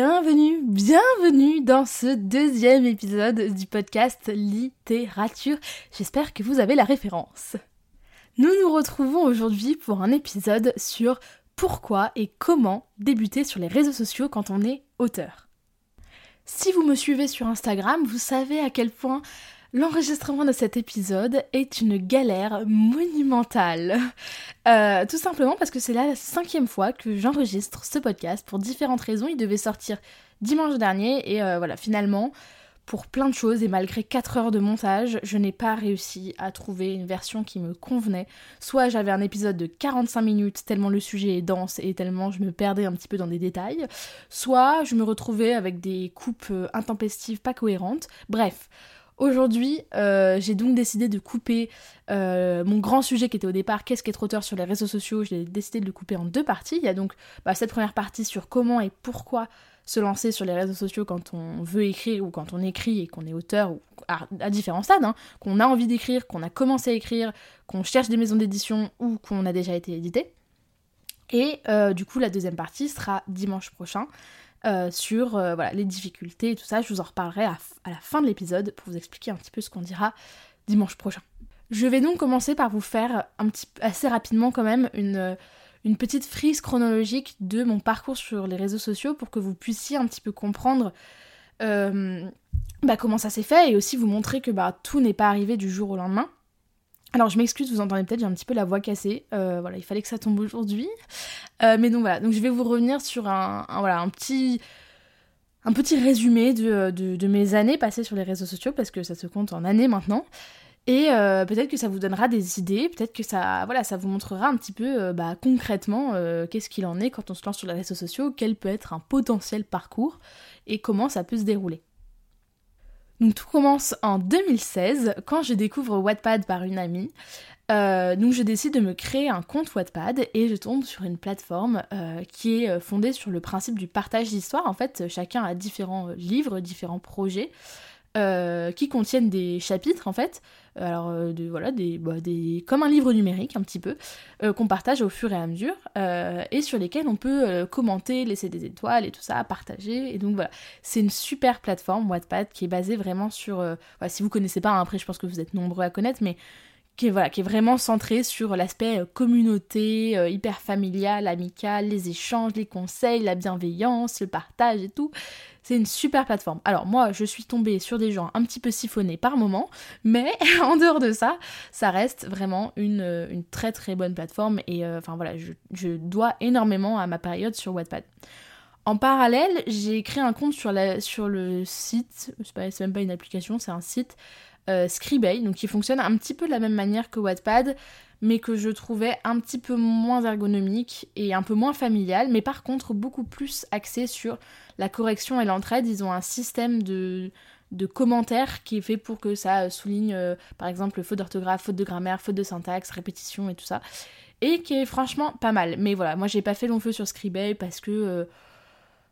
Bienvenue, bienvenue dans ce deuxième épisode du podcast Littérature. J'espère que vous avez la référence. Nous nous retrouvons aujourd'hui pour un épisode sur pourquoi et comment débuter sur les réseaux sociaux quand on est auteur. Si vous me suivez sur Instagram, vous savez à quel point L'enregistrement de cet épisode est une galère monumentale. Euh, tout simplement parce que c'est la cinquième fois que j'enregistre ce podcast pour différentes raisons. Il devait sortir dimanche dernier et euh, voilà, finalement, pour plein de choses et malgré 4 heures de montage, je n'ai pas réussi à trouver une version qui me convenait. Soit j'avais un épisode de 45 minutes tellement le sujet est dense et tellement je me perdais un petit peu dans des détails, soit je me retrouvais avec des coupes euh, intempestives pas cohérentes. Bref. Aujourd'hui, euh, j'ai donc décidé de couper euh, mon grand sujet qui était au départ qu'est-ce qu'être auteur sur les réseaux sociaux. J'ai décidé de le couper en deux parties. Il y a donc bah, cette première partie sur comment et pourquoi se lancer sur les réseaux sociaux quand on veut écrire ou quand on écrit et qu'on est auteur ou à, différents stades, hein, qu'on a envie d'écrire, qu'on a commencé à écrire, qu'on cherche des maisons d'édition ou qu'on a déjà été édité. Et euh, du coup, la deuxième partie sera dimanche prochain. Euh, sur euh, voilà, les difficultés et tout ça. Je vous en reparlerai à, la fin de l'épisode pour vous expliquer un petit peu ce qu'on dira dimanche prochain. Je vais donc commencer par vous faire un petit, assez rapidement quand même une, une petite frise chronologique de mon parcours sur les réseaux sociaux pour que vous puissiez un petit peu comprendre euh, bah, comment ça s'est fait et aussi vous montrer que bah, tout n'est pas arrivé du jour au lendemain. Alors je m'excuse, vous entendez peut-être, j'ai un petit peu la voix cassée. Euh, voilà, il fallait que ça tombe aujourd'hui. Euh, mais donc voilà, donc je vais vous revenir sur un, voilà, un petit un petit résumé de, mes années passées sur les réseaux sociaux parce que ça se compte en années maintenant. Et euh, peut-être que ça vous donnera des idées, peut-être que ça, voilà, ça vous montrera un petit peu bah, concrètement qu'est-ce qu'il en est quand on se lance sur les réseaux sociaux, quel peut être un potentiel parcours et comment ça peut se dérouler. Donc tout commence en 2016 quand je découvre Wattpad par une amie. Euh, donc je décide de me créer un compte Wattpad et je tombe sur une plateforme euh, qui est euh, fondée sur le principe du partage d'histoire. En fait, chacun a différents livres, différents projets. Qui contiennent des chapitres en fait, alors euh, voilà, des, bah, des, comme un livre numérique un petit peu, euh, qu'on partage au fur et à mesure, et sur lesquels on peut commenter, laisser des étoiles et tout ça, partager, et donc voilà, c'est une super plateforme Wattpad qui est basée vraiment sur, si vous connaissez pas, hein, après je pense que vous êtes nombreux à connaître, mais qui est, voilà, qui est vraiment centré sur l'aspect communauté, hyper familial, amical, les échanges, les conseils, la bienveillance, le partage et tout. C'est une super plateforme. Alors moi, je suis tombée sur des gens un petit peu siphonnés par moment, mais en dehors de ça, ça reste vraiment une, euh, très très bonne plateforme et euh, enfin voilà, je, dois énormément à ma période sur Wattpad. En parallèle, j'ai créé un compte sur, la, sur le site, c'est même pas une application, c'est un site euh, Scribay, donc qui fonctionne un petit peu de la même manière que Wattpad, mais que je trouvais un petit peu moins ergonomique et un peu moins familial, mais par contre beaucoup plus axé sur la correction et l'entraide. Ils ont un système de, commentaires qui est fait pour que ça souligne euh, par exemple faute d'orthographe, faute de grammaire, faute de syntaxe, répétition et tout ça. Et qui est franchement pas mal. Mais voilà, moi j'ai pas fait long feu sur Scribay parce que euh,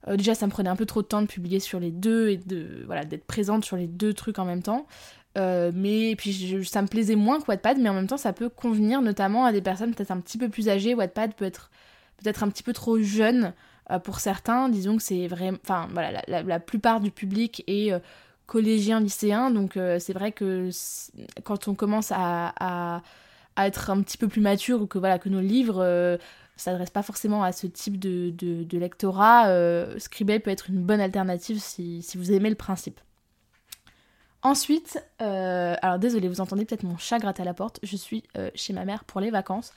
euh, déjà ça me prenait un peu trop de temps de publier sur les deux et de voilà d'être présente sur les deux trucs en même temps. Mais puis ça me plaisait moins que Wattpad, mais en même temps ça peut convenir notamment à des personnes peut-être un petit peu plus âgées. Wattpad peut être peut-être un petit peu trop jeune euh, pour certains, disons que c'est vraiment. Enfin, voilà, la, plupart du public est euh, collégien, lycéen, donc euh, c'est vrai que quand on commence à, à, être un petit peu plus mature ou que, voilà, que nos livres s'adressent pas forcément à ce type de, de, lectorat, Scribay peut être une bonne alternative si, si vous aimez le principe. Ensuite, alors désolé, vous entendez peut-être mon chat gratter à la porte, je suis chez ma mère pour les vacances.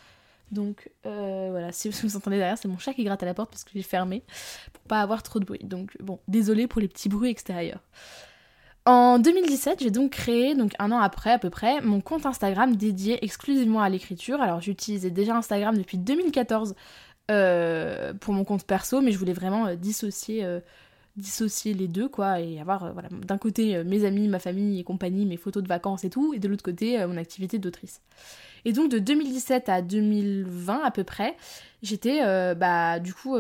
Donc euh, voilà, si vous entendez derrière, c'est mon chat qui gratte à la porte parce que j'ai fermé pour pas avoir trop de bruit. Donc bon, désolé pour les petits bruits extérieurs. En 2017, j'ai donc créé, donc un an après à peu près, mon compte Instagram dédié exclusivement à l'écriture. Alors j'utilisais déjà Instagram depuis 2014 pour mon compte perso, mais je voulais vraiment dissocier dissocier les deux quoi et avoir voilà d'un côté mes amis ma famille et compagnie mes photos de vacances et tout et de l'autre côté mon activité d'autrice et donc de 2017 à 2020 à peu près j'étais bah du coup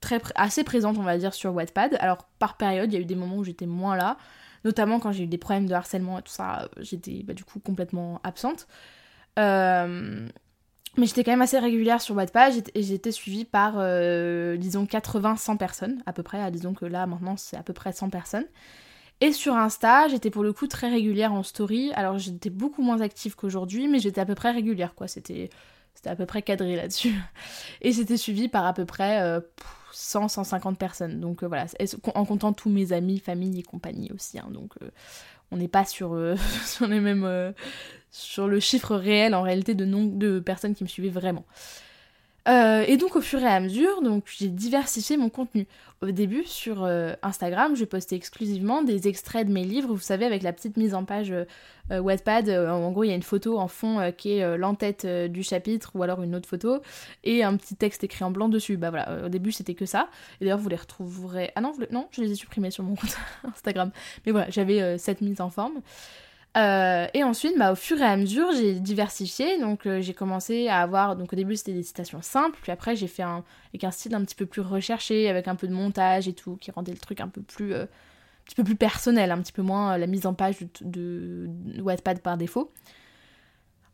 très assez présente on va dire sur Wattpad alors par période il y a eu des moments où j'étais moins là notamment quand j'ai eu des problèmes de harcèlement et tout ça, j'étais bah, du coup complètement absente. Euh, mais j'étais quand même assez régulière sur Wattpad et j'étais suivie par, euh, disons, 80-100 personnes à peu près. Disons que là, maintenant, c'est à peu près 100 personnes. Et sur Insta, j'étais pour le coup très régulière en story. Alors j'étais beaucoup moins active qu'aujourd'hui, mais j'étais à peu près régulière, quoi. C'était à peu près cadré là-dessus. Et j'étais suivie par à peu près euh, 100, 150 personnes. Donc euh, voilà, en comptant tous mes amis, famille et compagnie aussi. Hein. donc euh, on n'est pas sur, euh, sur les mêmes. Sur le chiffre réel en réalité de nombre de personnes qui me suivaient vraiment. Euh, et donc au fur et à mesure, donc j'ai diversifié mon contenu. Au début sur euh, Instagram, je postais exclusivement des extraits de mes livres, vous savez avec la petite mise en page euh, Wattpad. en gros, il y a une photo en fond qui est l'entête du chapitre ou alors une autre photo et un petit texte écrit en blanc dessus. Bah voilà, au début c'était que ça. Et d'ailleurs vous les retrouverez. Ah non, non, je les ai supprimés sur mon compte Instagram. Mais voilà, j'avais cette mise en forme. Euh, et ensuite, bah, au fur et à mesure, j'ai diversifié. Donc, euh, j'ai commencé à avoir. Donc, au début, c'était des citations simples. Puis après, j'ai fait un, avec un style un petit peu plus recherché, avec un peu de montage et tout, qui rendait le truc un peu plus, euh, un petit peu personnel, un petit peu moins la mise en page de, de Wattpad par défaut.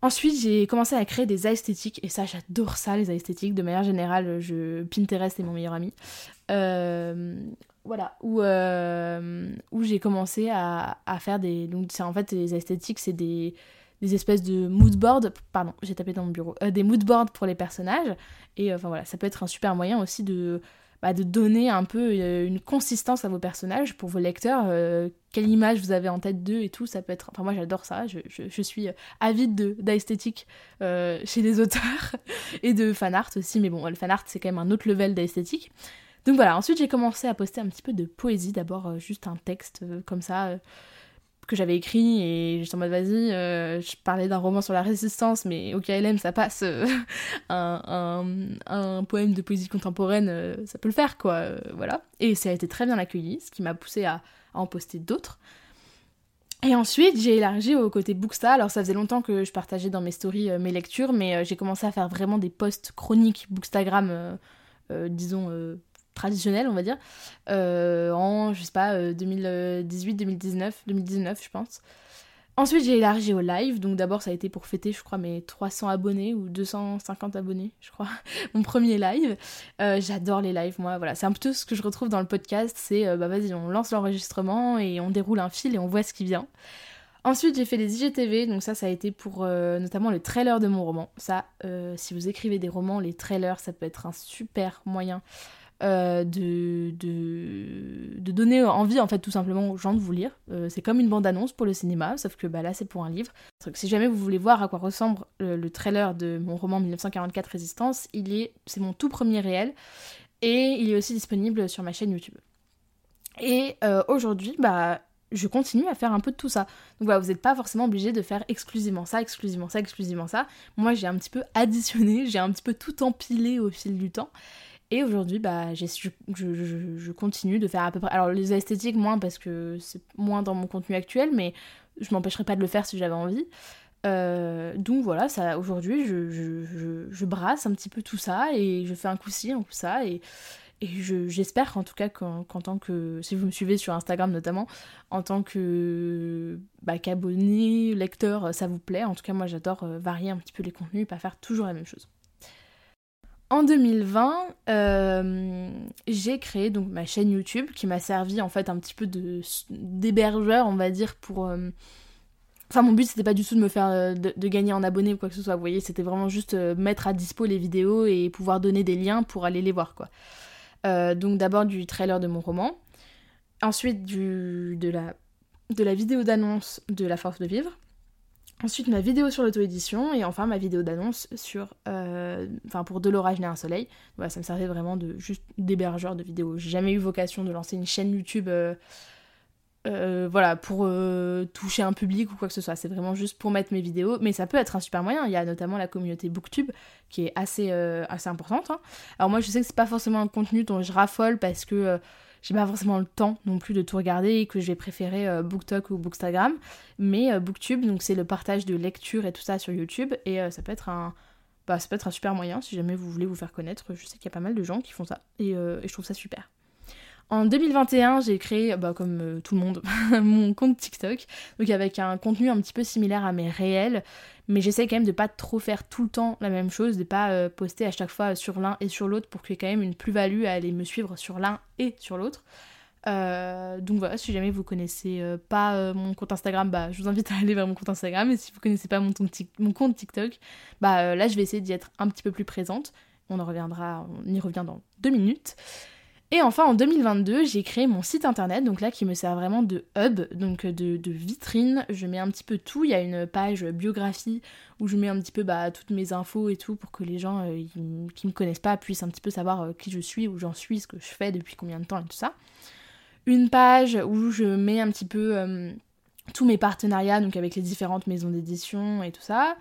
Ensuite, j'ai commencé à créer des esthétiques, et ça, j'adore ça, les esthétiques. De manière générale, je... Pinterest est mon meilleur ami. Voilà, où, euh, où j'ai commencé à, à, faire des. Donc, c'est en fait, les esthétiques, c'est des, des espèces de mood boards. Pardon, j'ai tapé dans mon bureau. Euh, des mood boards pour les personnages. Et enfin voilà, ça peut être un super moyen aussi de, bah, de donner un peu une consistance à vos personnages pour vos lecteurs. quelle image vous avez en tête d'eux et tout, ça peut être. Enfin, moi j'adore ça, je, je, je suis avide d'esthétique chez les auteurs et de fan art aussi, mais bon, le fan art c'est quand même un autre level d'esthétique. Donc voilà, ensuite j'ai commencé à poster un petit peu de poésie, d'abord euh, juste un texte euh, comme ça euh, que j'avais écrit et j'étais en mode vas-y, je parlais d'un roman sur la résistance, mais au KLM ça passe, un, poème de poésie contemporaine, ça peut le faire quoi, voilà. Et ça a été très bien accueilli, ce qui m'a poussé à, à, en poster d'autres. Et ensuite, j'ai élargi au côté Booksta. Alors, ça faisait longtemps que je partageais dans mes stories mes lectures, mais j'ai commencé à faire vraiment des posts chroniques Bookstagram, disons, traditionnel, on va dire, euh, en, je sais pas, 2018, 2019, 2019, je pense. Ensuite, j'ai élargi au live, donc d'abord, ça a été pour fêter, je crois, mes 300 abonnés ou 250 abonnés, je crois, mon premier live. Euh, j'adore les lives, moi, voilà, c'est un peu ce que je retrouve dans le podcast, c'est, euh, bah vas-y, on lance l'enregistrement et on déroule un fil et on voit ce qui vient. Ensuite, j'ai fait les IGTV, donc ça, ça a été pour notamment le trailer de mon roman. Ça, si vous écrivez des romans, les trailers, ça peut être un super moyen euh, de, de, de, donner envie en fait tout simplement aux gens de vous lire. Euh, c'est comme une bande-annonce pour le cinéma, sauf que bah, là c'est pour un livre. Si jamais vous voulez voir à quoi ressemble le, trailer de mon roman 1944 Résistance, il est, c'est mon tout premier réel et il est aussi disponible sur ma chaîne YouTube. Et euh, aujourd'hui, bah, je continue à faire un peu de tout ça. Donc voilà, vous n'êtes pas forcément obligé de faire exclusivement ça, exclusivement ça, exclusivement ça. Moi j'ai un petit peu additionné, j'ai un petit peu tout empilé au fil du temps. Et aujourd'hui, bah, je, continue de faire à peu près. Alors, les esthétiques, moins parce que c'est moins dans mon contenu actuel, mais je m'empêcherai pas de le faire si j'avais envie. Euh, donc voilà, ça aujourd'hui, je, brasse un petit peu tout ça et je fais un coup-ci, un coup ça. Et, j'espère en tout cas qu'en tant que. Si vous me suivez sur Instagram notamment, en tant que bah, qu'abonné, lecteur, ça vous plaît. En tout cas, moi j'adore euh, varier un petit peu les contenus pas faire toujours la même chose. En 2020, euh, j'ai créé donc ma chaîne YouTube qui m'a servi en fait un petit peu d'hébergeur, on va dire, pour. Euh, enfin, mon but c'était pas du tout de me faire euh, de, gagner en abonnés ou quoi que ce soit. Vous voyez, c'était vraiment juste mettre à dispo les vidéos et pouvoir donner des liens pour aller les voir, quoi. donc d'abord du trailer de mon roman, ensuite du de la vidéo d'annonce de La Force de Vivre. Ensuite, ma vidéo sur l'auto-édition et enfin ma vidéo d'annonce sur. Euh, enfin, pour De l'orage né un soleil. Voilà, ça me servait vraiment de juste d'hébergeur de vidéos. J'ai jamais eu vocation de lancer une chaîne YouTube euh, euh, voilà, pour toucher un public ou quoi que ce soit. C'est vraiment juste pour mettre mes vidéos. Mais ça peut être un super moyen. Il y a notamment la communauté Booktube qui est assez, assez importante. Hein. Alors moi, je sais que c'est pas forcément un contenu dont je raffole parce que j'ai pas forcément le temps non plus de tout regarder et que je vais préférer BookTok ou Bookstagram. Mais Booktube, donc c'est le partage de lecture et tout ça sur YouTube. Et ça peut être un... Bah, ça peut être un super moyen si jamais vous voulez vous faire connaître. Je sais qu'il y a pas mal de gens qui font ça et je trouve ça super. En 2021, j'ai créé, bah, comme euh, tout le monde, mon compte TikTok, donc avec un contenu un petit peu similaire à mes réels, mais j'essaie quand même de pas trop faire tout le temps la même chose, de pas euh, poster à chaque fois sur l'un et sur l'autre pour qu'il y ait quand même une plus-value à aller me suivre sur l'un et sur l'autre. Euh, donc voilà, si jamais vous connaissez pas mon compte Instagram, bah, je vous invite à aller vers mon compte Instagram. Et si vous connaissez pas mon, mon compte TikTok, bah là je vais essayer d'y être un petit peu plus présente. On en reviendra, on y revient dans deux minutes. Et enfin en 2022, j'ai créé mon site internet, donc là qui me sert vraiment de hub, donc de, vitrine. Je mets un petit peu tout. Il y a une page biographie où je mets un petit peu bah, toutes mes infos et tout pour que les gens euh, qui me connaissent pas puissent un petit peu savoir euh, qui je suis, où j'en suis, ce que je fais, depuis combien de temps et tout ça. Une page où je mets un petit peu euh, tous mes partenariats, donc avec les différentes maisons d'édition et tout ça.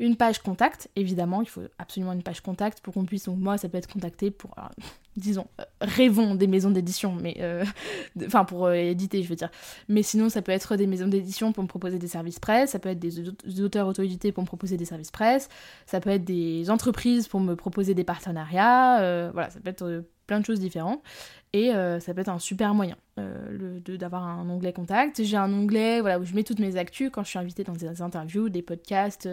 Une page contact, évidemment, il faut absolument une page contact pour qu'on puisse, donc moi ça peut être contacté pour, disons, euh, rêvons des maisons d'édition, mais, euh, enfin pour euh, éditer je veux dire, mais sinon ça peut être des maisons d'édition pour me proposer des services presse, ça peut être des, auteurs auto-édités pour me proposer des services presse, ça peut être des entreprises pour me proposer des partenariats, voilà, ça peut être plein de choses différentes. Et ça peut être un super moyen d'avoir un onglet contact. J'ai un onglet où je mets toutes mes actus quand je suis invitée dans des interviews, des podcasts,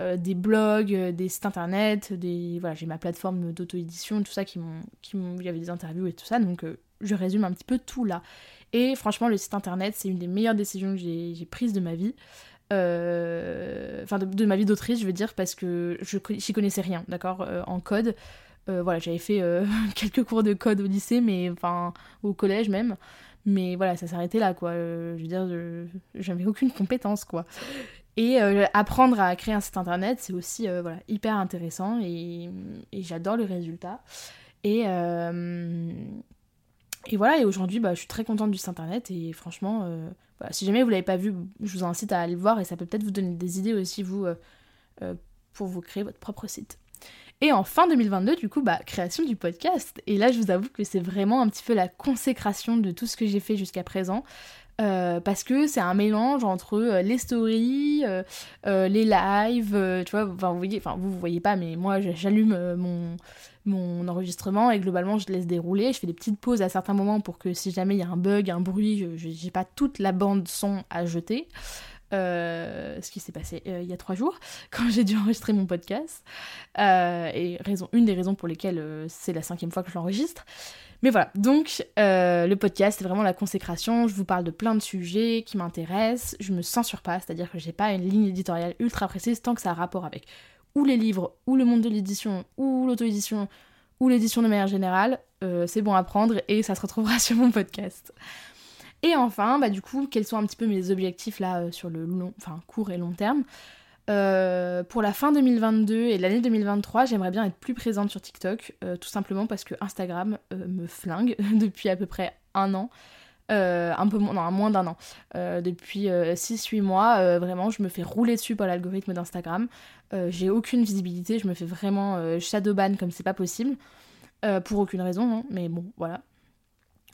euh, des blogs, euh, des sites internet, j'ai ma plateforme d'auto-édition, tout ça qui m'ont, il y avait des interviews et tout ça, donc euh, je résume un petit peu tout là. Et franchement, le site internet, c'est une des meilleures décisions que j'ai, prises de ma vie. Enfin, de, ma vie d'autrice, je veux dire, parce que je j'y connaissais rien, d'accord, en code. Voilà, j'avais fait quelques cours de code au lycée, mais enfin, au collège même. Mais voilà, ça s'arrêtait là, quoi. je veux dire, j'avais aucune compétence, quoi. Et euh, apprendre à créer un site internet, c'est aussi euh, voilà, hyper intéressant et, j'adore le résultat. Et, euh, voilà, et aujourd'hui, bah, je suis très contente du site internet et franchement, si jamais vous l'avez pas vu, je vous incite à aller le voir et ça peut peut-être vous donner des idées aussi, vous, pour vous créer votre propre site. Et en fin 2022, du coup, bah, création du podcast. Et là, je vous avoue que c'est vraiment un petit peu la consécration de tout ce que j'ai fait jusqu'à présent. Euh, parce que c'est un mélange entre euh, les stories, euh, les lives, tu vois, vous voyez, enfin voyez pas, mais moi j'allume mon, mon enregistrement et globalement je laisse dérouler, je fais des petites pauses à certains moments pour que si jamais il y a un bug, un bruit, j'ai pas toute la bande son à jeter. Ce qui s'est passé il y a trois jours quand j'ai dû enregistrer mon podcast et raison une des raisons pour lesquelles c'est la cinquième fois que je l'enregistre mais voilà, donc euh, le podcast, c'est vraiment la consécration. Je vous parle de plein de sujets qui m'intéressent. Je me censure pas, c'est-à-dire que j'ai pas une ligne éditoriale ultra précise tant que ça a rapport avec ou les livres, ou le monde de l'édition, ou l'auto-édition, ou l'édition de manière générale. Euh, c'est bon à prendre et ça se retrouvera sur mon podcast. Et enfin, bah du coup, quels sont un petit peu mes objectifs là euh, sur le long, enfin court et long terme euh, pour la fin 2022 et l'année 2023, j'aimerais bien être plus présente sur TikTok, euh, tout simplement parce que Instagram me flingue depuis à peu près un an. un peu moins, non, d'un an. depuis 6-8 mois, vraiment, je me fais rouler dessus par l'algorithme d'Instagram. J'ai aucune visibilité, je me fais vraiment shadowban comme c'est pas possible. pour aucune raison, hein, mais bon, voilà.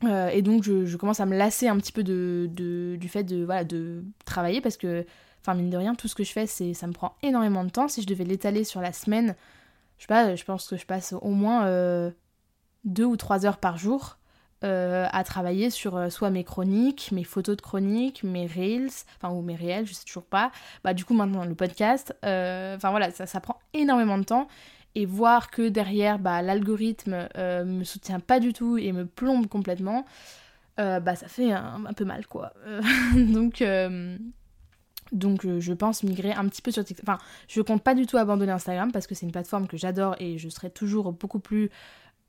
Et donc je, commence à me lasser un petit peu de, du fait de, voilà, de travailler parce que Enfin, mine de rien, tout ce que je fais, c'est, ça me prend énormément de temps. Si je devais l'étaler sur la semaine, je sais pas, je pense que je passe au moins euh, deux ou trois heures par jour euh, à travailler sur euh, soit mes chroniques, mes photos de chroniques, mes reels, enfin ou mes réels, je sais toujours pas. Bah du coup maintenant le podcast, enfin voilà, ça, ça prend énormément de temps et voir que derrière bah, l'algorithme me soutient pas du tout et me plombe complètement, bah ça fait un, peu mal quoi. donc donc euh, je pense migrer un petit peu sur TikTok. Enfin, je compte pas du tout abandonner Instagram parce que c'est une plateforme que j'adore et je serai toujours beaucoup plus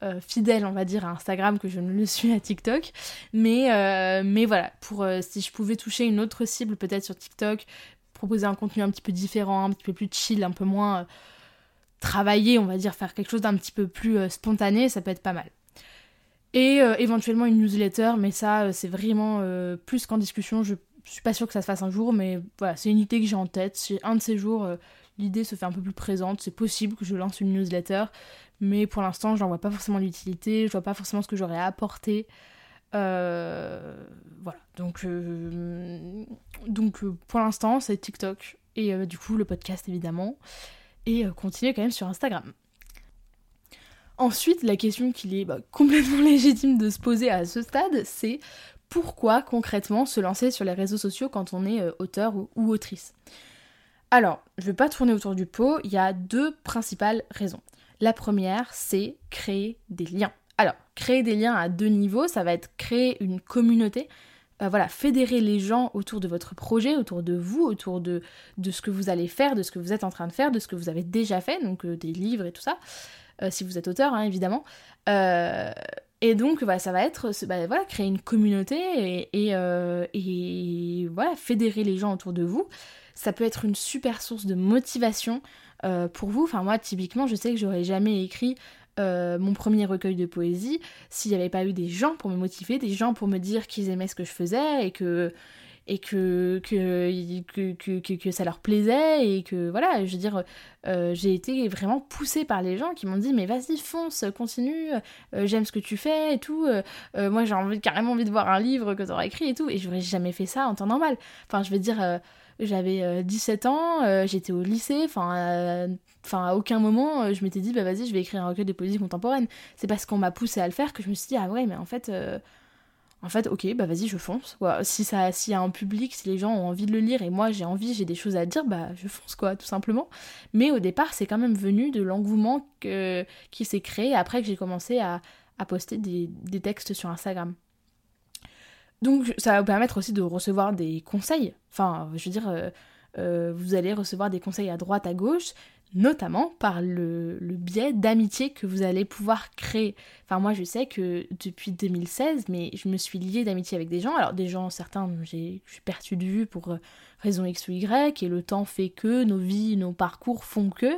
euh, fidèle, on va dire, à Instagram que je ne le suis à TikTok. Mais, euh, mais voilà, pour si je pouvais toucher une autre cible peut-être sur TikTok, proposer un contenu un petit peu différent, un petit peu plus chill, un peu moins travaillé, on va dire, faire quelque chose d'un petit peu plus spontané, ça peut être pas mal. Et euh, éventuellement une newsletter, mais ça, euh, c'est vraiment euh, plus qu'en discussion. Je suis pas sûre que ça se fasse un jour, mais voilà, c'est une idée que j'ai en tête. C'est un de ces jours, l'idée se fait un peu plus présente. C'est possible que je lance une newsletter, mais pour l'instant, j'en vois pas forcément l'utilité. Je vois pas forcément ce que j'aurais à apporter. voilà, donc, donc pour l'instant, c'est TikTok et du coup le podcast évidemment. Et continuer quand même sur Instagram. Ensuite, la question qu'il est bah, complètement légitime de se poser à ce stade, c'est pourquoi concrètement se lancer sur les réseaux sociaux quand on est euh, auteur ou, autrice? Alors, je ne vais pas tourner autour du pot, il y a deux principales raisons. La première, c'est créer des liens. Alors, créer des liens à deux niveaux, ça va être créer une communauté, euh, voilà, fédérer les gens autour de votre projet, autour de vous, autour de, de ce que vous allez faire, de ce que vous êtes en train de faire, de ce que vous avez déjà fait, donc euh, des livres et tout ça. Euh, si vous êtes auteur, hein, évidemment. Et donc, bah, ça va être bah, voilà, créer une communauté et, et, voilà, fédérer les gens autour de vous. Ça peut être une super source de motivation pour vous. Enfin, moi, typiquement, je sais que j'aurais jamais écrit mon premier recueil de poésie s'il n'y avait pas eu des gens pour me motiver, des gens pour me dire qu'ils aimaient ce que je faisais et que et que que, que, que, ça leur plaisait et que voilà, je veux dire, euh, j'ai été vraiment poussée par les gens qui m'ont dit mais vas-y fonce, continue, euh, j'aime ce que tu fais et tout, euh, moi j'ai envie, carrément envie de voir un livre que tu auras écrit et tout, et j'aurais jamais fait ça en temps normal. Enfin je veux dire, j'avais 17 ans, j'étais au lycée, enfin enfin à aucun moment je m'étais dit bah vas-y je vais écrire un recueil de poésie contemporaine. C'est parce qu'on m'a poussé à le faire que je me suis dit ah ouais mais en fait en fait, ok, bah vas-y, je fonce. Quoi. Si ça, s'il y a un public, si les gens ont envie de le lire et moi j'ai envie, j'ai des choses à dire, bah je fonce quoi, tout simplement. Mais au départ, c'est quand même venu de l'engouement qui s'est créé après que j'ai commencé à, poster des, textes sur Instagram. Donc ça va vous permettre aussi de recevoir des conseils. Enfin, je veux dire, euh, euh, vous allez recevoir des conseils à droite, à gauche, notamment par le, biais d'amitié que vous allez pouvoir créer. Enfin moi je sais que depuis 2016, mais je me suis liée d'amitié avec des gens. Alors des gens, certains, je suis perçue de vue pour euh, raison X ou Y, et le temps fait que, nos vies, nos parcours font que,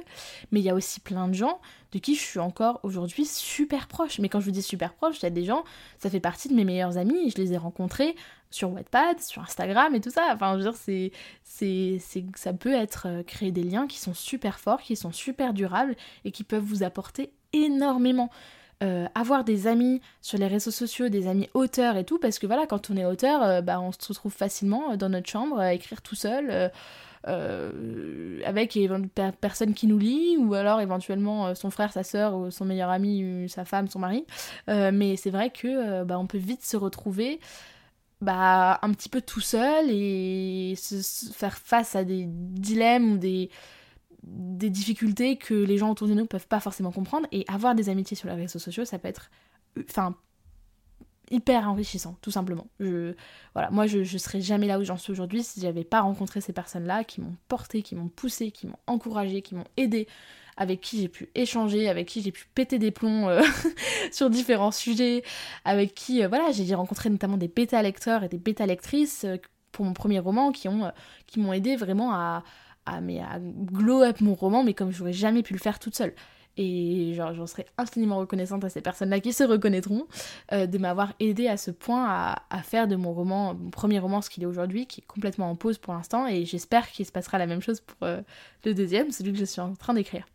mais il y a aussi plein de gens de qui je suis encore aujourd'hui super proche. Mais quand je vous dis super proche, il y a des gens, ça fait partie de mes meilleurs amis, je les ai rencontrés sur Wattpad, sur Instagram et tout ça. Enfin, je veux dire, c'est, c'est, c'est, ça peut être euh, créer des liens qui sont super forts, qui sont super durables et qui peuvent vous apporter énormément. Euh, avoir des amis sur les réseaux sociaux, des amis auteurs et tout, parce que voilà, quand on est auteur, euh, bah, on se retrouve facilement dans notre chambre à écrire tout seul. avec personne qui nous lit, ou alors éventuellement son frère, sa soeur, ou son meilleur ami, sa femme, son mari. mais c'est vrai que bah, on peut vite se retrouver bah, un petit peu tout seul et se, faire face à des dilemmes ou des, difficultés que les gens autour de nous peuvent pas forcément comprendre. Et avoir des amitiés sur les réseaux sociaux, ça peut être enfin, hyper enrichissant, tout simplement. Je, voilà, moi, je, je serais jamais là où j'en suis aujourd'hui si j'avais pas rencontré ces personnes-là qui m'ont porté, qui m'ont poussé, qui m'ont encouragé, qui m'ont aidé avec qui j'ai pu échanger, avec qui j'ai pu péter des plombs euh, sur différents sujets, avec qui, euh, voilà, j'ai rencontré notamment des bêta-lecteurs et des bêta-lectrices euh, pour mon premier roman qui ont qui m'ont aidé vraiment à, à, mais à glow up mon roman, mais comme j'aurais jamais pu le faire toute seule. Et j'en serais infiniment reconnaissante à ces personnes-là qui se reconnaîtront de m'avoir aidé à ce point à, à, faire de mon roman, mon premier roman, ce qu'il est aujourd'hui, qui est complètement en pause pour l'instant. Et j'espère qu'il se passera la même chose pour le deuxième, celui que je suis en train d'écrire.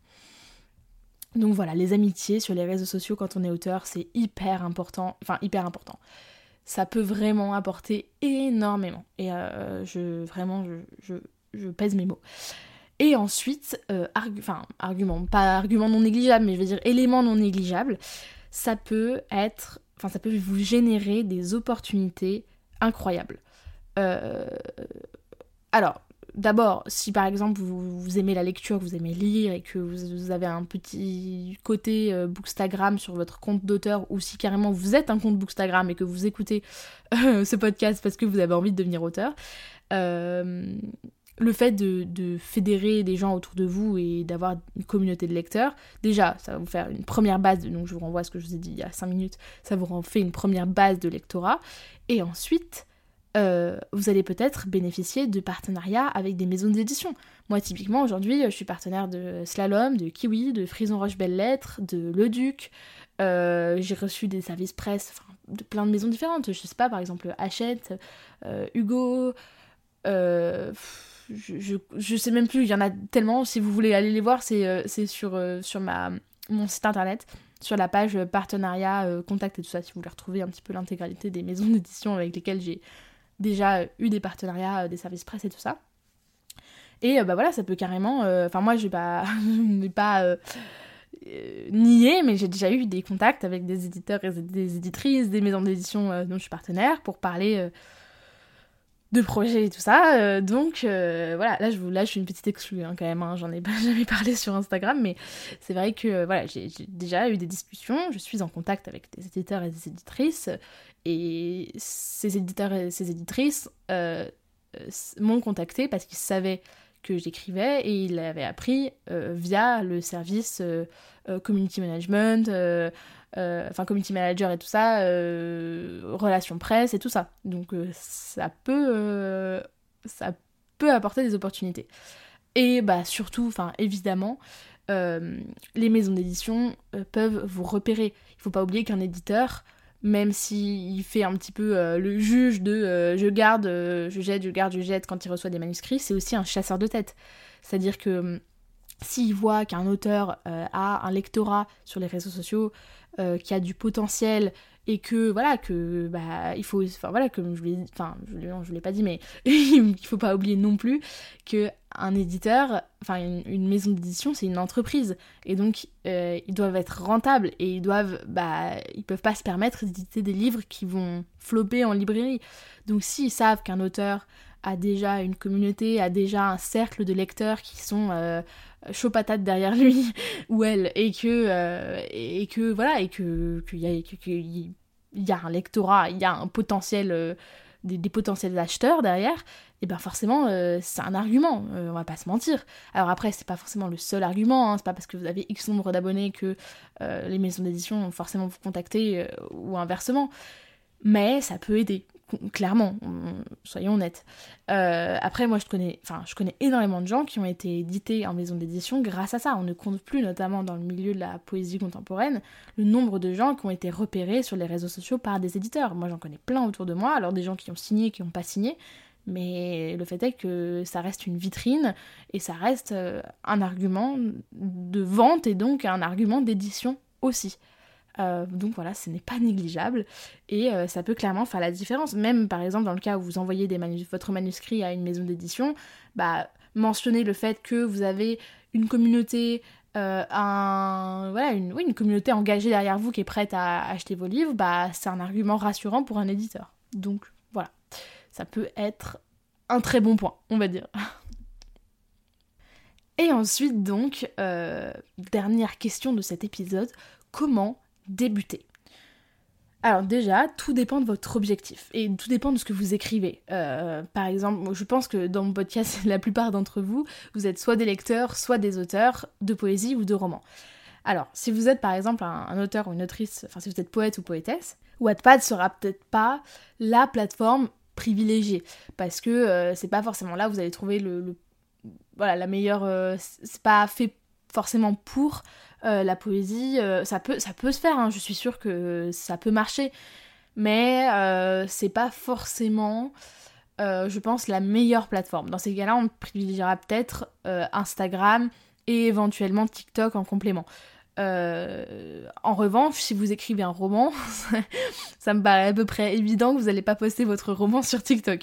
Donc voilà, les amitiés sur les réseaux sociaux quand on est auteur, c'est hyper important. Enfin, hyper important. Ça peut vraiment apporter énormément. Et euh, je vraiment, je, je, pèse mes mots. Et ensuite, euh, enfin, argument, pas argument non négligeable, mais je veux dire élément non négligeable, ça peut être, enfin, ça peut vous générer des opportunités incroyables. Euh, alors, d'abord, si par exemple vous, aimez la lecture, vous aimez lire et que vous, avez un petit côté euh, Bookstagram sur votre compte d'auteur, ou si carrément vous êtes un compte Bookstagram et que vous écoutez euh, ce podcast parce que vous avez envie de devenir auteur, euh, le fait de, fédérer des gens autour de vous et d'avoir une communauté de lecteurs, déjà, ça va vous faire une première base, donc je vous renvoie à ce que je vous ai dit il y a 5 minutes, ça vous fait une première base de lectorat, et ensuite, euh, vous allez peut-être bénéficier de partenariats avec des maisons d'édition. Moi, typiquement, aujourd'hui, je suis partenaire de Slalom, de Kiwi, de Frison Roche Belles Lettres, de Le Duc. Euh, j'ai reçu des services presse de plein de maisons différentes. Je sais pas, par exemple, Hachette, euh, Hugo. Je, je, sais même plus, il y en a tellement. Si vous voulez aller les voir, c'est sur, sur ma, mon site internet sur la page partenariat, contact et tout ça, si vous voulez retrouver un petit peu l'intégralité des maisons d'édition avec lesquelles j'ai déjà eu des partenariats, euh, des services presse et tout ça. Et euh, bah voilà, ça peut carrément. Euh, enfin, moi, je pas, n'ai pas nié, mais j'ai déjà eu des contacts avec des éditeurs et des éditrices, des maisons d'édition dont je suis partenaire pour parler de projets et tout ça. donc voilà, là je vous lâche une petite exclue hein, quand même, hein, j'en ai pas jamais parlé sur Instagram, mais c'est vrai que voilà, j'ai déjà eu des discussions, je suis en contact avec des éditeurs et des éditrices, et ces éditeurs et ces éditrices euh, euh, m'ont contacté parce qu'ils savaient que j'écrivais et ils l'avaient appris euh, via le service community management, enfin community manager et tout ça, relations presse et tout ça. Donc ça peut, ça peut apporter des opportunités. Et bah surtout, enfin évidemment, les maisons d'édition peuvent vous repérer. Il faut pas oublier qu'un éditeur même s'il fait un petit peu euh, le juge de euh, je garde, euh, je jette, je garde, je jette quand il reçoit des manuscrits, c'est aussi un chasseur de tête. C'est-à-dire que hum, s'il voit qu'un auteur a un lectorat sur les réseaux sociaux, qui a du potentiel et que voilà que bah il faut enfin voilà comme je l'ai enfin je je l'ai pas dit mais il faut pas oublier non plus que un éditeur enfin une, maison d'édition c'est une entreprise. Et donc euh, ils doivent être rentables et ils doivent bah ils peuvent pas se permettre d'éditer des livres qui vont flopper en librairie. Donc s'ils savent qu'un auteur a déjà une communauté a déjà un cercle de lecteurs qui sont euh, chaud patate derrière lui ou elle et que euh, et que voilà et que qu'il y a un lectorat il y a un potentiel euh, des, potentiels acheteurs derrière et ben forcément euh, c'est un argument on va pas se mentir. Alors après c'est pas forcément le seul argument hein, c'est pas parce que vous avez x nombre d'abonnés que les maisons d'édition vont forcément vous contacter ou inversement. Mais ça peut aider clairement, soyons honnêtes. Euh, après, moi, je connais, enfin, je connais énormément de gens qui ont été édités en maison d'édition grâce à ça. On ne compte plus, notamment dans le milieu de la poésie contemporaine, le nombre de gens qui ont été repérés sur les réseaux sociaux par des éditeurs. Moi, j'en connais plein autour de moi. Alors, des gens qui ont signé, qui n'ont pas signé. Mais le fait est que ça reste une vitrine et ça reste euh, un argument de vente et donc un argument d'édition aussi. Euh, donc voilà, ce n'est pas négligeable et euh, ça peut clairement faire la différence. Même par exemple dans le cas où vous envoyez votre manuscrit à une maison d'édition, bah, mentionner le fait que vous avez une communauté, euh, communauté engagée derrière vous qui est prête à acheter vos livres, bah, c'est un argument rassurant pour un éditeur. Donc voilà, ça peut être un très bon point, on va dire. Et ensuite donc, dernière question de cet épisode, comment débuter alors déjà, tout dépend de votre objectif et tout dépend de ce que vous écrivez. Euh, par exemple, je pense que dans mon podcast, la plupart d'entre vous, vous êtes soit des lecteurs, soit des auteurs de poésie ou de romans. Alors, si vous êtes par exemple un, auteur ou une autrice, enfin si vous êtes poète ou poétesse, Wattpad sera peut-être pas la plateforme privilégiée parce que euh, c'est pas forcément là où vous allez trouver le, voilà la meilleure. Euh, c'est pas fait forcément pour euh, la poésie, euh, ça, peut, ça peut se faire, hein, je suis sûre que ça peut marcher, mais euh, c'est pas forcément, je pense, la meilleure plateforme. Dans ces cas-là, on privilégiera peut-être Instagram et éventuellement TikTok en complément. Euh, en revanche, si vous écrivez un roman, ça me paraît à peu près évident que vous n'allez pas poster votre roman sur TikTok.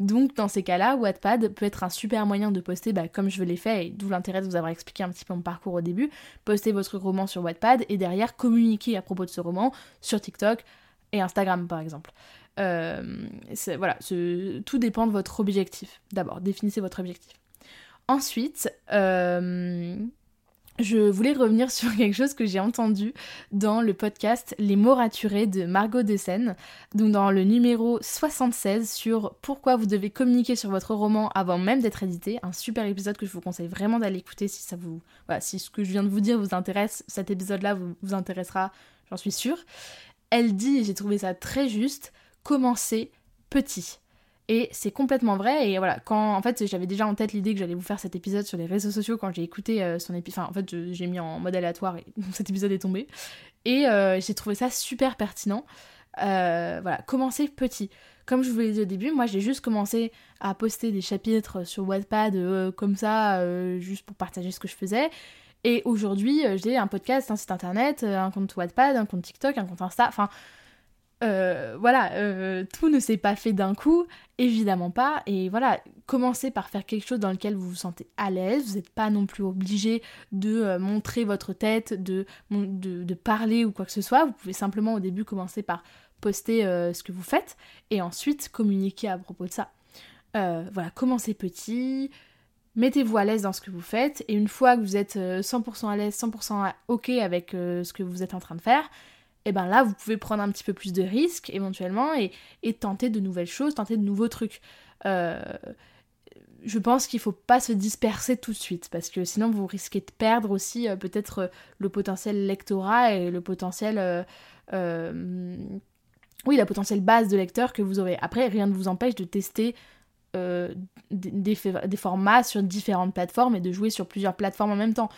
Donc dans ces cas-là, Wattpad peut être un super moyen de poster, bah, comme je l'ai fait, et d'où l'intérêt de vous avoir expliqué un petit peu mon parcours au début, poster votre roman sur Wattpad et derrière communiquer à propos de ce roman sur TikTok et Instagram par exemple. Euh, voilà, tout dépend de votre objectif. D'abord, définissez votre objectif. Ensuite, euh, je voulais revenir sur quelque chose que j'ai entendu dans le podcast Les mots raturés de Margot Dessen, donc dans le numéro 76 sur pourquoi vous devez communiquer sur votre roman avant même d'être édité, un super épisode que je vous conseille vraiment d'aller écouter si ça vous voilà, ce que je viens de vous dire vous intéresse, cet épisode-là vous, vous intéressera, j'en suis sûre. Elle dit, et j'ai trouvé ça très juste, commencez petit. Et c'est complètement vrai. Et voilà, quand en fait j'avais déjà en tête l'idée que j'allais vous faire cet épisode sur les réseaux sociaux quand j'ai écouté euh, son épisode. Enfin, en fait, j'ai mis en mode aléatoire et cet épisode est tombé. Et euh, j'ai trouvé ça super pertinent. Euh, voilà, commencez petit. Comme je vous l'ai dit au début, moi j'ai juste commencé à poster des chapitres sur Wattpad comme ça, juste pour partager ce que je faisais. Et aujourd'hui, j'ai un podcast, un site internet, un compte Wattpad, un compte TikTok, un compte Insta. Enfin, euh, voilà, euh, tout ne s'est pas fait d'un coup, évidemment pas. Et voilà, commencez par faire quelque chose dans lequel vous vous sentez à l'aise. Vous n'êtes pas non plus obligé de euh, montrer votre tête, de, de, parler ou quoi que ce soit. Vous pouvez simplement au début commencer par poster ce que vous faites et ensuite communiquer à propos de ça. voilà, commencez petit. Mettez-vous à l'aise dans ce que vous faites et une fois que vous êtes 100% à l'aise, 100% ok avec ce que vous êtes en train de faire, et ben là, vous pouvez prendre un petit peu plus de risques éventuellement et, tenter de nouvelles choses, tenter de nouveaux trucs. Euh, je pense qu'il faut pas se disperser tout de suite parce que sinon vous risquez de perdre aussi euh, peut-être euh, le potentiel lectorat et le potentiel oui la potentielle base de lecteurs que vous aurez. Après rien ne vous empêche de tester des, formats sur différentes plateformes et de jouer sur plusieurs plateformes en même temps.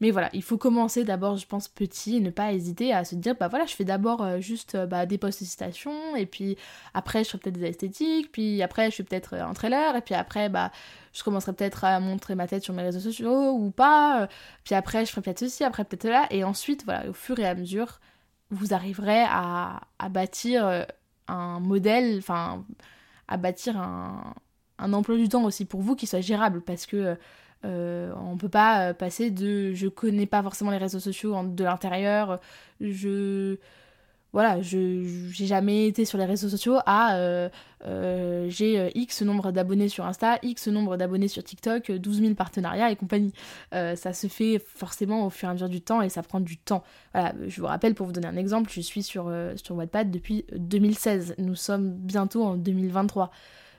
Mais voilà, il faut commencer d'abord, je pense, petit et ne pas hésiter à se dire, bah voilà, je fais d'abord euh, juste euh, bah, des posts de citations, et puis après, je ferai peut-être des esthétiques, puis après, je fais peut-être euh, un trailer, et puis après, bah, je commencerai peut-être à montrer ma tête sur mes réseaux sociaux ou pas, puis après, je ferai peut-être ceci, après, peut-être là, et ensuite, voilà, au fur et à mesure, vous arriverez à, à bâtir un modèle, enfin, à bâtir un, un emploi du temps aussi pour vous qui soit gérable, parce que euh, on peut pas euh, passer de je connais pas forcément les réseaux sociaux de l'intérieur, je voilà, je j'ai jamais été sur les réseaux sociaux à euh, j'ai X nombre d'abonnés sur Insta, X nombre d'abonnés sur TikTok, 12 000 partenariats et compagnie. ça se fait forcément au fur et à mesure du temps et ça prend du temps. Voilà, je vous rappelle pour vous donner un exemple, je suis sur, sur Wattpad depuis 2016. Nous sommes bientôt en 2023.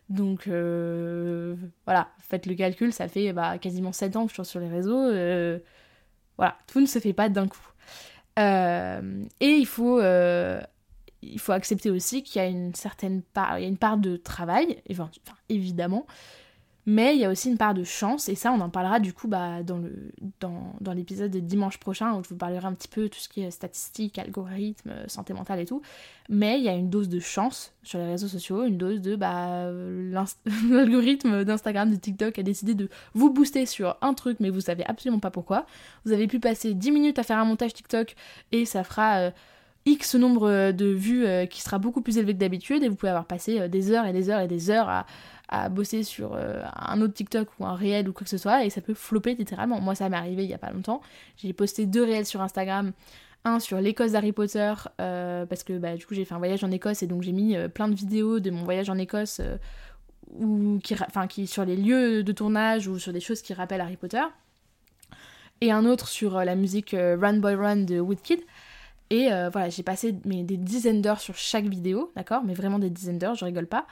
Donc euh, voilà, faites le calcul, ça fait bah, quasiment 7 ans que je suis sur les réseaux. Euh, voilà, tout ne se fait pas d'un coup. Euh, et il faut, il faut accepter aussi qu'il y a une certaine part, de travail, évidemment, mais il y a aussi une part de chance, et ça on en parlera du coup bah, dans, le, dans, dans l'épisode de dimanche prochain, où je vous parlerai un petit peu tout ce qui est statistique, algorithme, santé mentale et tout. Mais il y a une dose de chance sur les réseaux sociaux, une dose de bah, l'algorithme d'Instagram, de TikTok a décidé de vous booster sur un truc, mais vous savez absolument pas pourquoi. Vous avez pu passer 10 minutes à faire un montage TikTok et ça fera... Euh, X nombre de vues euh, qui sera beaucoup plus élevé que d'habitude et vous pouvez avoir passé euh, des heures et des heures et des heures à, bosser sur euh, un autre TikTok ou un réel ou quoi que ce soit et ça peut flopper littéralement. Moi ça m'est arrivé il y a pas longtemps. J'ai posté deux réels sur Instagram. Un sur l'Écosse d'Harry Potter, euh, parce que bah, du coup j'ai fait un voyage en Écosse et donc j'ai mis euh, plein de vidéos de mon voyage en Écosse ou sur les lieux de tournage ou sur des choses qui rappellent Harry Potter. Et un autre sur la musique Run Boy Run de Woodkid. Et voilà, j'ai passé des dizaines d'heures sur chaque vidéo, d'accord Mais vraiment des dizaines d'heures, je rigole pas.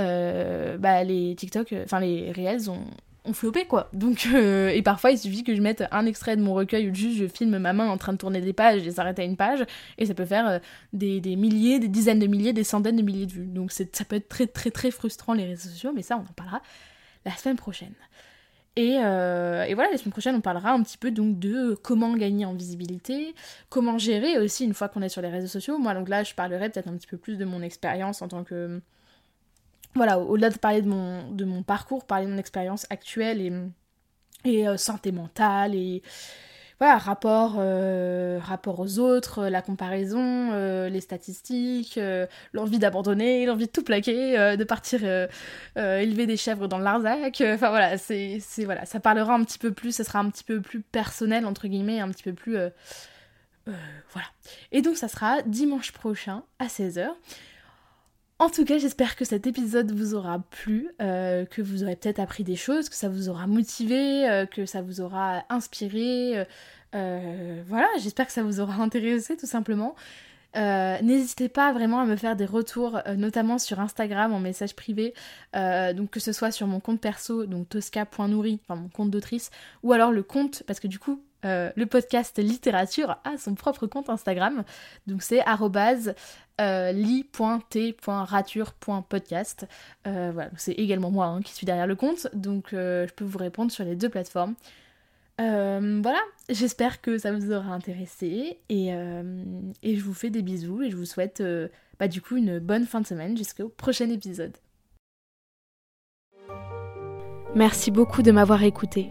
Euh, bah, les TikTok, euh, enfin les Reels ont, ont flopé quoi. Donc, euh, et parfois il suffit que je mette un extrait de mon recueil ou juste je filme ma main en train de tourner des pages et s'arrête à une page et ça peut faire des, des, milliers, des dizaines de milliers, des centaines de milliers de vues. Donc ça peut être très très très frustrant les réseaux sociaux, mais ça on en parlera la semaine prochaine. Et, et, voilà, la semaine prochaine, on parlera un petit peu donc de comment gagner en visibilité, comment gérer aussi une fois qu'on est sur les réseaux sociaux. Moi, donc là, je parlerai peut-être un petit peu plus de mon expérience en tant que voilà, au-delà de parler de mon, parcours, parler de mon expérience actuelle et, et euh, santé mentale et euh, rapport aux autres, la comparaison, euh, les statistiques, l'envie d'abandonner, l'envie de tout plaquer, de partir élever des chèvres dans le Larzac. Enfin voilà, c'est voilà, ça parlera un petit peu plus, ça sera un petit peu plus personnel entre guillemets, un petit peu plus voilà. Et donc ça sera dimanche prochain à 16h. En tout cas, j'espère que cet épisode vous aura plu, euh, que vous aurez peut-être appris des choses, que ça vous aura motivé, euh, que ça vous aura inspiré. Euh, voilà, j'espère que ça vous aura intéressé tout simplement. N'hésitez pas vraiment à me faire des retours, notamment sur Instagram en message privé, donc que ce soit sur mon compte perso, donc tosca.nourri, enfin mon compte d'autrice, ou alors le compte, parce que du coup, le podcast littérature a son propre compte Instagram, donc c'est euh, li.t.rature.podcast. Euh, voilà, c'est également moi hein, qui suis derrière le compte, donc je peux vous répondre sur les deux plateformes. voilà, j'espère que ça vous aura intéressé et, et, je vous fais des bisous et je vous souhaite bah, du coup une bonne fin de semaine jusqu'au prochain épisode. Merci beaucoup de m'avoir écouté.